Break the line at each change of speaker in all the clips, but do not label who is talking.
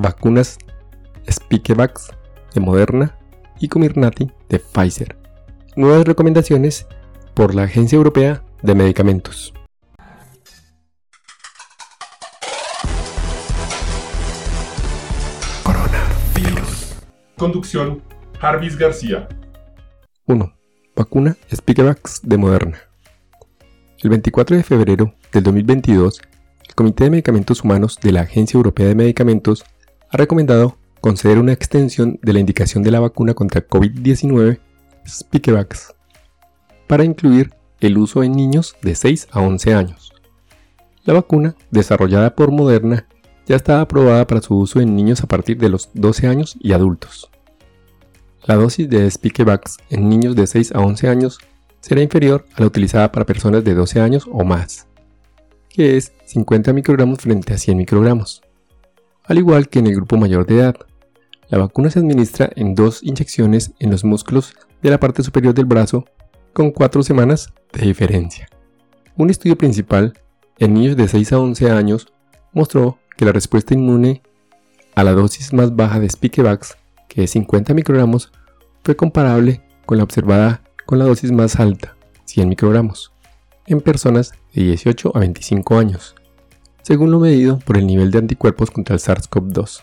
vacunas Spikevax de Moderna y Comirnaty de Pfizer. Nuevas recomendaciones por la Agencia Europea de Medicamentos.
Coronavirus. Conducción, Jarvis García.
1. Vacuna Spikevax de Moderna. El 24 de febrero del 2022, el Comité de Medicamentos Humanos de la Agencia Europea de Medicamentos ha recomendado conceder una extensión de la indicación de la vacuna contra COVID-19 Spikevax para incluir el uso en niños de 6 a 11 años. La vacuna, desarrollada por Moderna, ya está aprobada para su uso en niños a partir de los 12 años y adultos. La dosis de Spikevax en niños de 6 a 11 años será inferior a la utilizada para personas de 12 años o más, que es 50 microgramos frente a 100 microgramos, al igual que en el grupo mayor de edad. La vacuna se administra en dos inyecciones en los músculos de la parte superior del brazo con 4 semanas de diferencia. Un estudio principal en niños de 6 a 11 años mostró que la respuesta inmune a la dosis más baja de Spikevax, que es 50 microgramos, fue comparable con la observada con la dosis más alta, 100 microgramos, en personas de 18 a 25 años, según lo medido por el nivel de anticuerpos contra el SARS-CoV-2.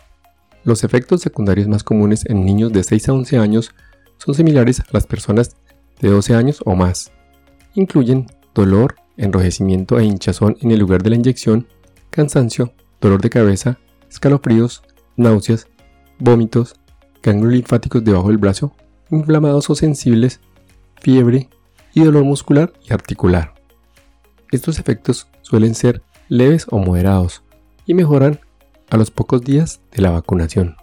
Los efectos secundarios más comunes en niños de 6 a 11 años son similares a las personas de 12 años o más. Incluyen dolor, enrojecimiento e hinchazón en el lugar de la inyección, cansancio, dolor de cabeza, escalofríos, náuseas, vómitos, ganglios linfáticos debajo del brazo, inflamados o sensibles, fiebre y dolor muscular y articular. Estos efectos suelen ser leves o moderados y mejoran a los pocos días de la vacunación.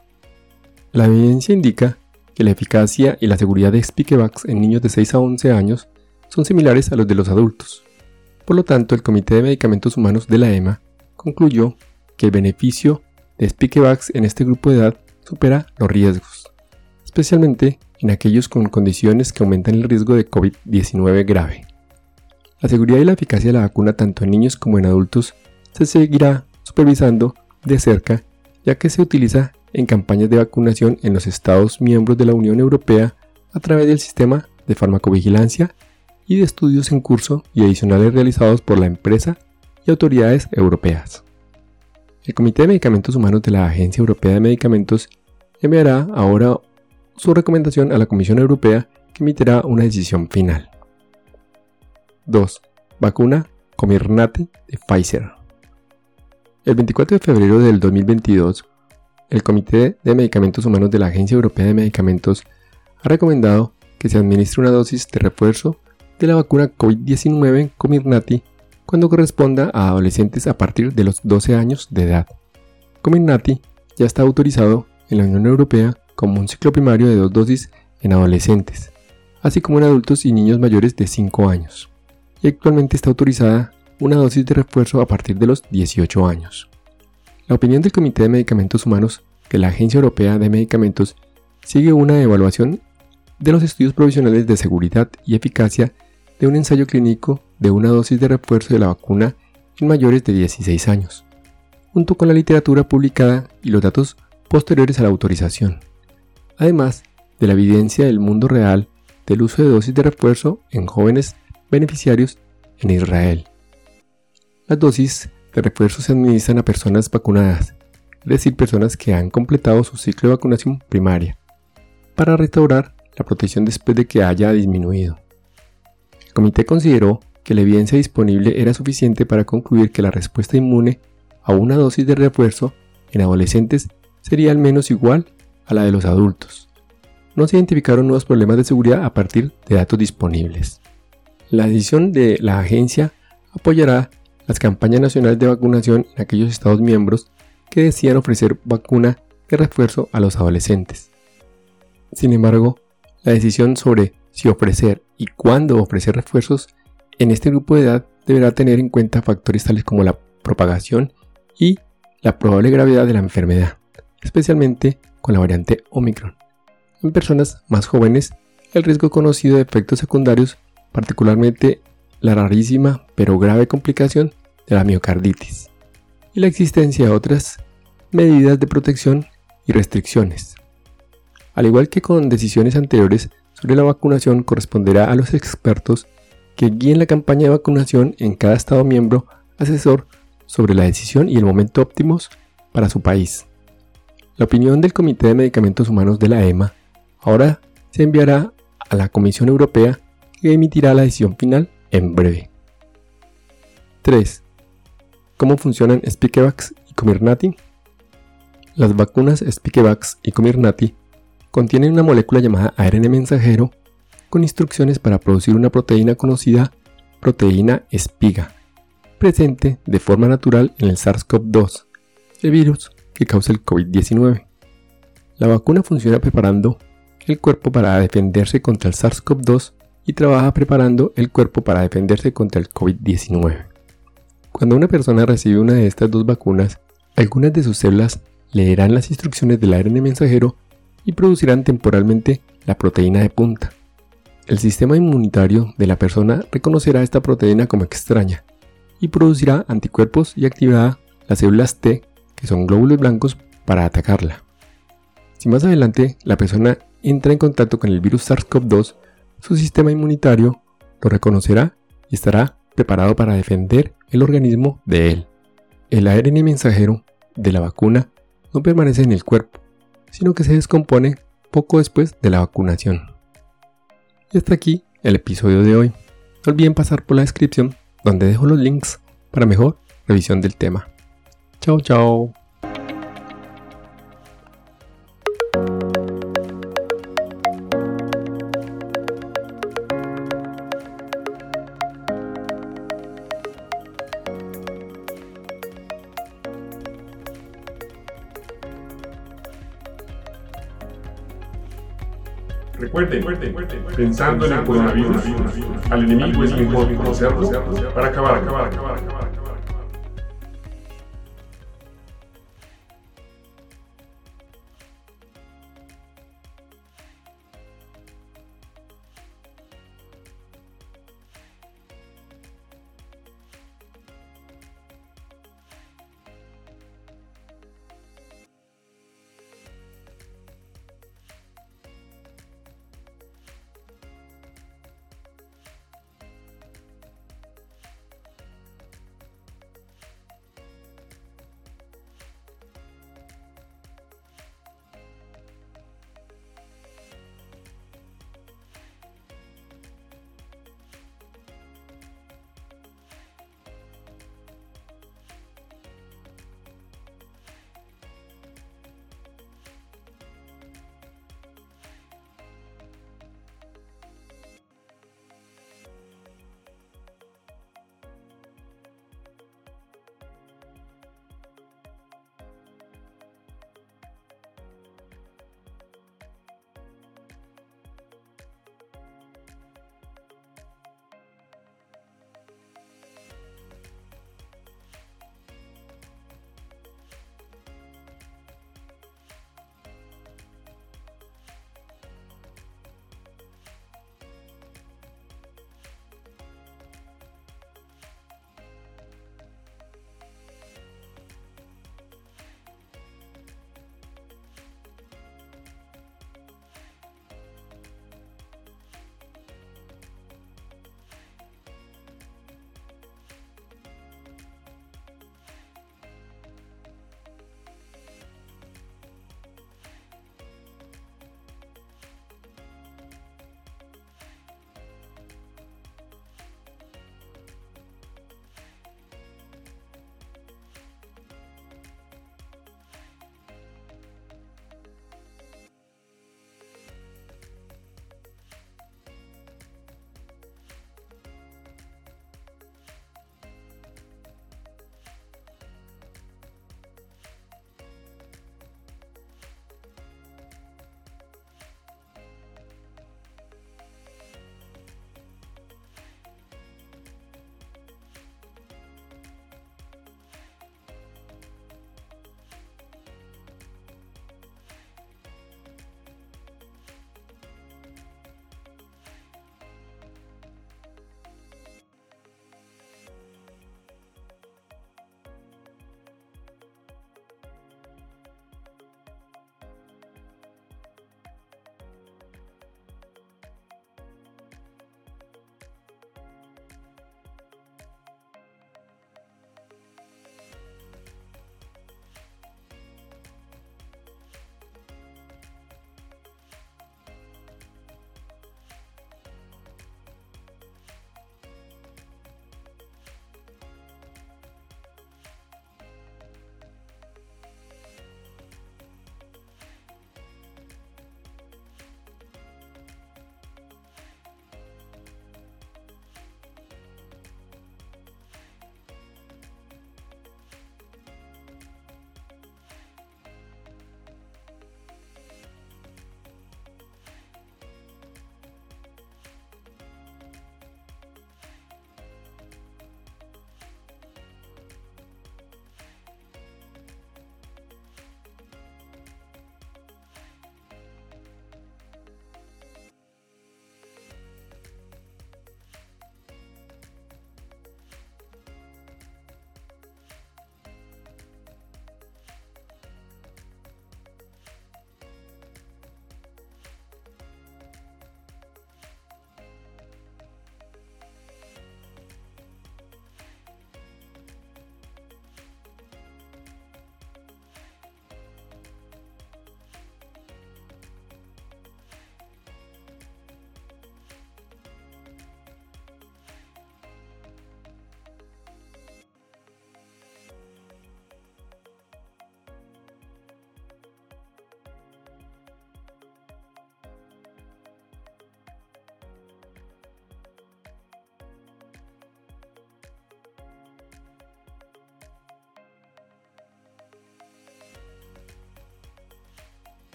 La evidencia indica que la eficacia y la seguridad de Spikevax en niños de 6 a 11 años son similares a los de los adultos. Por lo tanto, el Comité de Medicamentos Humanos de la EMA concluyó que el beneficio de Spikevax en este grupo de edad supera los riesgos, especialmente en aquellos con condiciones que aumentan el riesgo de COVID-19 grave. La seguridad y la eficacia de la vacuna tanto en niños como en adultos se seguirá supervisando de cerca, ya que se utiliza en campañas de vacunación en los Estados miembros de la Unión Europea a través del sistema de farmacovigilancia y de estudios en curso y adicionales realizados por la empresa y autoridades europeas. El Comité de Medicamentos Humanos de la Agencia Europea de Medicamentos enviará ahora su recomendación a la Comisión Europea que emitirá una decisión final. 2. Vacuna Comirnaty de Pfizer. El 24 de febrero del 2022, el Comité de Medicamentos Humanos de la Agencia Europea de Medicamentos ha recomendado que se administre una dosis de refuerzo de la vacuna COVID-19 Comirnaty cuando corresponda a adolescentes a partir de los 12 años de edad. Comirnaty ya está autorizado en la Unión Europea como un ciclo primario de dos dosis en adolescentes, así como en adultos y niños mayores de 5 años, y actualmente está autorizada una dosis de refuerzo a partir de los 18 años. La opinión del Comité de Medicamentos Humanos que la Agencia Europea de Medicamentos sigue una evaluación de los estudios provisionales de seguridad y eficacia de un ensayo clínico de una dosis de refuerzo de la vacuna en mayores de 16 años, junto con la literatura publicada y los datos posteriores a la autorización, además de la evidencia del mundo real del uso de dosis de refuerzo en jóvenes beneficiarios en Israel. Las dosis de refuerzo se administran a personas vacunadas, es decir, personas que han completado su ciclo de vacunación primaria, para restaurar la protección después de que haya disminuido. El comité consideró que la evidencia disponible era suficiente para concluir que la respuesta inmune a una dosis de refuerzo en adolescentes sería al menos igual a la de los adultos. No se identificaron nuevos problemas de seguridad a partir de datos disponibles. La decisión de la agencia apoyará las campañas nacionales de vacunación en aquellos Estados miembros que decían ofrecer vacuna de refuerzo a los adolescentes. Sin embargo, la decisión sobre si ofrecer y cuándo ofrecer refuerzos en este grupo de edad deberá tener en cuenta factores tales como la propagación y la probable gravedad de la enfermedad, especialmente con la variante Omicron. En personas más jóvenes, el riesgo conocido de efectos secundarios, particularmente la rarísima pero grave complicación de la miocarditis y la existencia de otras medidas de protección y restricciones. Al igual que con decisiones anteriores sobre la vacunación, corresponderá a los expertos que guíen la campaña de vacunación en cada Estado miembro asesor sobre la decisión y el momento óptimos para su país. La opinión del Comité de Medicamentos Humanos de la EMA ahora se enviará a la Comisión Europea que emitirá la decisión final en breve. 3. ¿Cómo funcionan Spikevax y Comirnaty? Las vacunas Spikevax y Comirnaty contienen una molécula llamada ARN mensajero con instrucciones para producir una proteína conocida proteína espiga, presente de forma natural en el SARS-CoV-2, el virus que causa el COVID-19. La vacuna funciona preparando el cuerpo para defenderse contra el SARS-CoV-2 y trabaja preparando el cuerpo para defenderse contra el COVID-19. Cuando una persona recibe una de estas dos vacunas, algunas de sus células leerán las instrucciones del ARN mensajero y producirán temporalmente la proteína de punta. El sistema inmunitario de la persona reconocerá esta proteína como extraña y producirá anticuerpos y activará las células T, que son glóbulos blancos, para atacarla. Si más adelante la persona entra en contacto con el virus SARS-CoV-2, su sistema inmunitario lo reconocerá y estará preparado para defender el organismo de él. El ARN mensajero de la vacuna no permanece en el cuerpo, sino que se descompone poco después de la vacunación. Y hasta aquí el episodio de hoy. No olviden pasar por la descripción donde dejo los links para mejor revisión del tema. Chao, chao.
Recuerden, pensando en el coronavirus, al enemigo es mejor conocerlo para acabar, acabar, acabar, acabar.